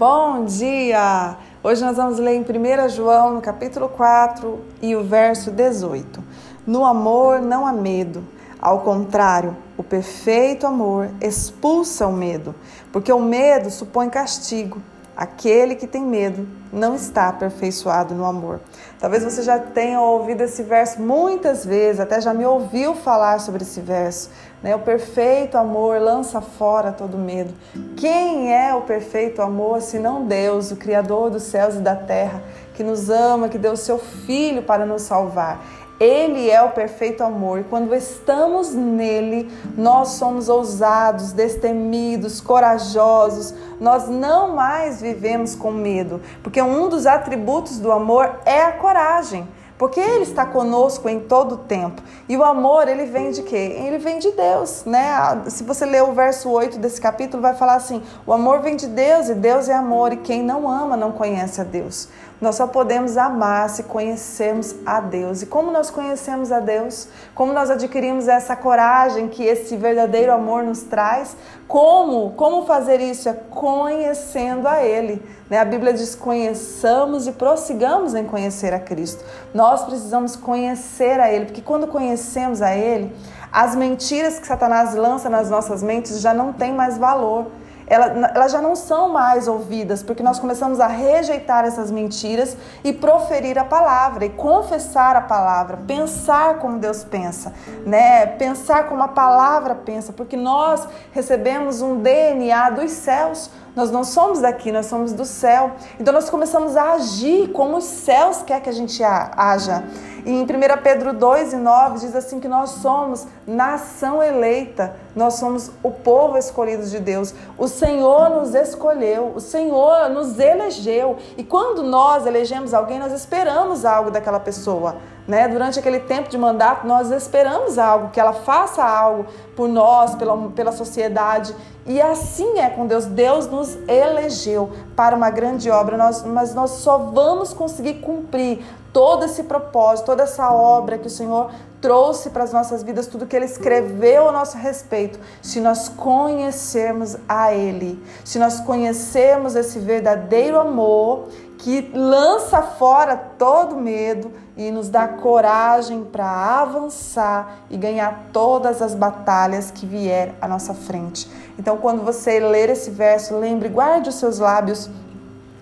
Bom dia! Hoje nós vamos ler em 1 João, no capítulo 4 e o verso 18. No amor não há medo. Ao contrário, o perfeito amor expulsa o medo, porque o medo supõe castigo. Aquele que tem medo não está aperfeiçoado no amor. Talvez você já tenha ouvido esse verso muitas vezes, até já me ouviu falar sobre esse verso. Né? O perfeito amor lança fora todo medo. Quem é o perfeito amor senão Deus, o Criador dos céus e da terra, que nos ama, que deu seu Filho para nos salvar? Ele é o perfeito amor quando estamos nele, nós somos ousados, destemidos, corajosos. Nós não mais vivemos com medo, porque um dos atributos do amor é a coragem porque Ele está conosco em todo o tempo. E o amor, ele vem de quê? Ele vem de Deus, né? Se você ler o verso 8 desse capítulo, vai falar assim: o amor vem de Deus e Deus é amor, e quem não ama não conhece a Deus. Nós só podemos amar se conhecermos a Deus. E como nós conhecemos a Deus? Como nós adquirimos essa coragem que esse verdadeiro amor nos traz? Como? Como fazer isso? É conhecendo a Ele. Né? A Bíblia diz: conheçamos e prossigamos em conhecer a Cristo. Nós precisamos conhecer a Ele, porque quando conhecemos a Ele, as mentiras que Satanás lança nas nossas mentes já não têm mais valor elas já não são mais ouvidas, porque nós começamos a rejeitar essas mentiras e proferir a palavra, e confessar a palavra, pensar como Deus pensa, né? Pensar como a palavra pensa, porque nós recebemos um DNA dos céus. Nós não somos daqui, nós somos do céu. Então nós começamos a agir como os céus quer que a gente haja. E em 1 Pedro 2 e 9 diz assim que nós somos nação eleita, nós somos o povo escolhido de Deus. O Senhor nos escolheu, o Senhor nos elegeu. E quando nós elegemos alguém, nós esperamos algo daquela pessoa. Né? Durante aquele tempo de mandato, nós esperamos algo, que ela faça algo por nós, pela, pela sociedade. E assim é com Deus. Deus nos elegeu para uma grande obra, nós, mas nós só vamos conseguir cumprir todo esse propósito, toda essa obra que o Senhor trouxe para as nossas vidas, tudo que Ele escreveu a nosso respeito, se nós conhecermos a Ele, se nós conhecermos esse verdadeiro amor que lança fora todo medo e nos dá coragem para avançar e ganhar todas as batalhas que vier à nossa frente. Então, quando você ler esse verso, lembre, guarde os seus lábios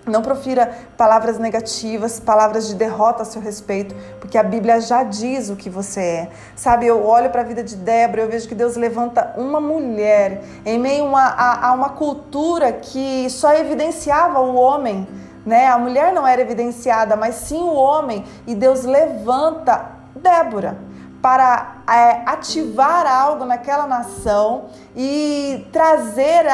não profira palavras negativas, palavras de derrota a seu respeito, porque a Bíblia já diz o que você é. Sabe, eu olho para a vida de Débora, eu vejo que Deus levanta uma mulher em meio a, a, a uma cultura que só evidenciava o homem. Né? A mulher não era evidenciada, mas sim o homem. E Deus levanta Débora para é, ativar algo naquela nação e trazer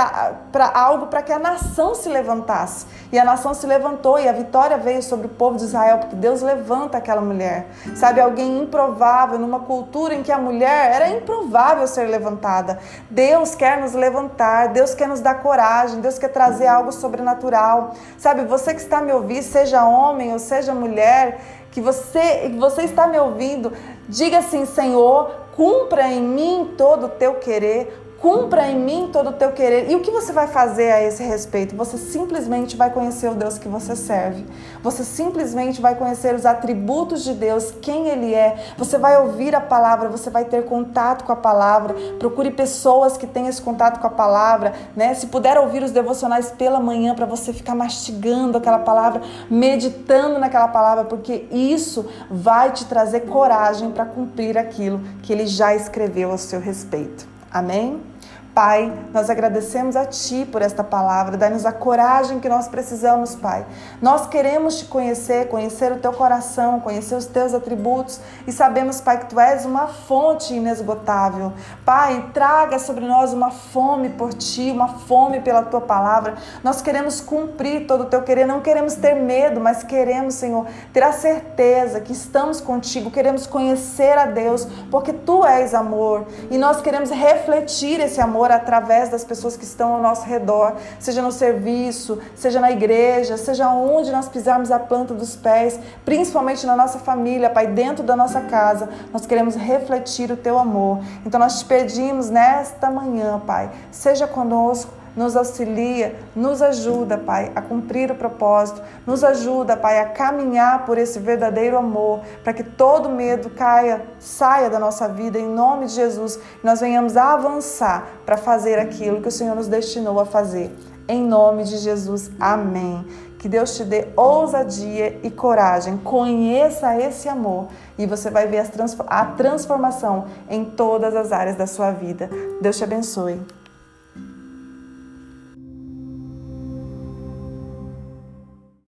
para algo para que a nação se levantasse. E a nação se levantou e a vitória veio sobre o povo de Israel, porque Deus levanta aquela mulher. Sabe, alguém improvável numa cultura em que a mulher era improvável ser levantada. Deus quer nos levantar, Deus quer nos dar coragem, Deus quer trazer algo sobrenatural. Sabe, você que está me ouvindo, seja homem ou seja mulher, que você, você está me ouvindo, diga assim: Senhor, cumpra em mim todo o teu querer, cumpra em mim todo o teu querer. E o que você vai fazer a esse respeito? Você simplesmente vai conhecer o Deus que você serve. Você simplesmente vai conhecer os atributos de Deus, quem Ele é. Você vai ouvir a palavra, você vai ter contato com a palavra. Procure pessoas que tenham esse contato com a palavra, né? Se puder ouvir os devocionais pela manhã para você ficar mastigando aquela palavra, meditando naquela palavra, porque isso vai te trazer coragem para cumprir aquilo que Ele já escreveu a seu respeito. Amém? Pai, nós agradecemos a Ti por esta palavra, dá-nos a coragem que nós precisamos, Pai. Nós queremos Te conhecer, conhecer o Teu coração, conhecer os Teus atributos e sabemos, Pai, que Tu és uma fonte inesgotável. Pai, traga sobre nós uma fome por Ti, uma fome pela Tua palavra. Nós queremos cumprir todo o Teu querer, não queremos ter medo, mas queremos, Senhor, ter a certeza que estamos contigo, queremos conhecer a Deus, porque Tu és amor e nós queremos refletir esse amor através das pessoas que estão ao nosso redor, seja no serviço, seja na igreja, seja onde nós pisarmos a planta dos pés, principalmente na nossa família, Pai, dentro da nossa casa, nós queremos refletir o teu amor. Então nós te pedimos nesta manhã, Pai, seja conosco nos auxilia, nos ajuda, Pai, a cumprir o propósito, nos ajuda, Pai, a caminhar por esse verdadeiro amor, para que todo medo caia, saia da nossa vida, em nome de Jesus, nós venhamos a avançar para fazer aquilo que o Senhor nos destinou a fazer. Em nome de Jesus, amém. Que Deus te dê ousadia e coragem. Conheça esse amor e você vai ver a transformação em todas as áreas da sua vida. Deus te abençoe.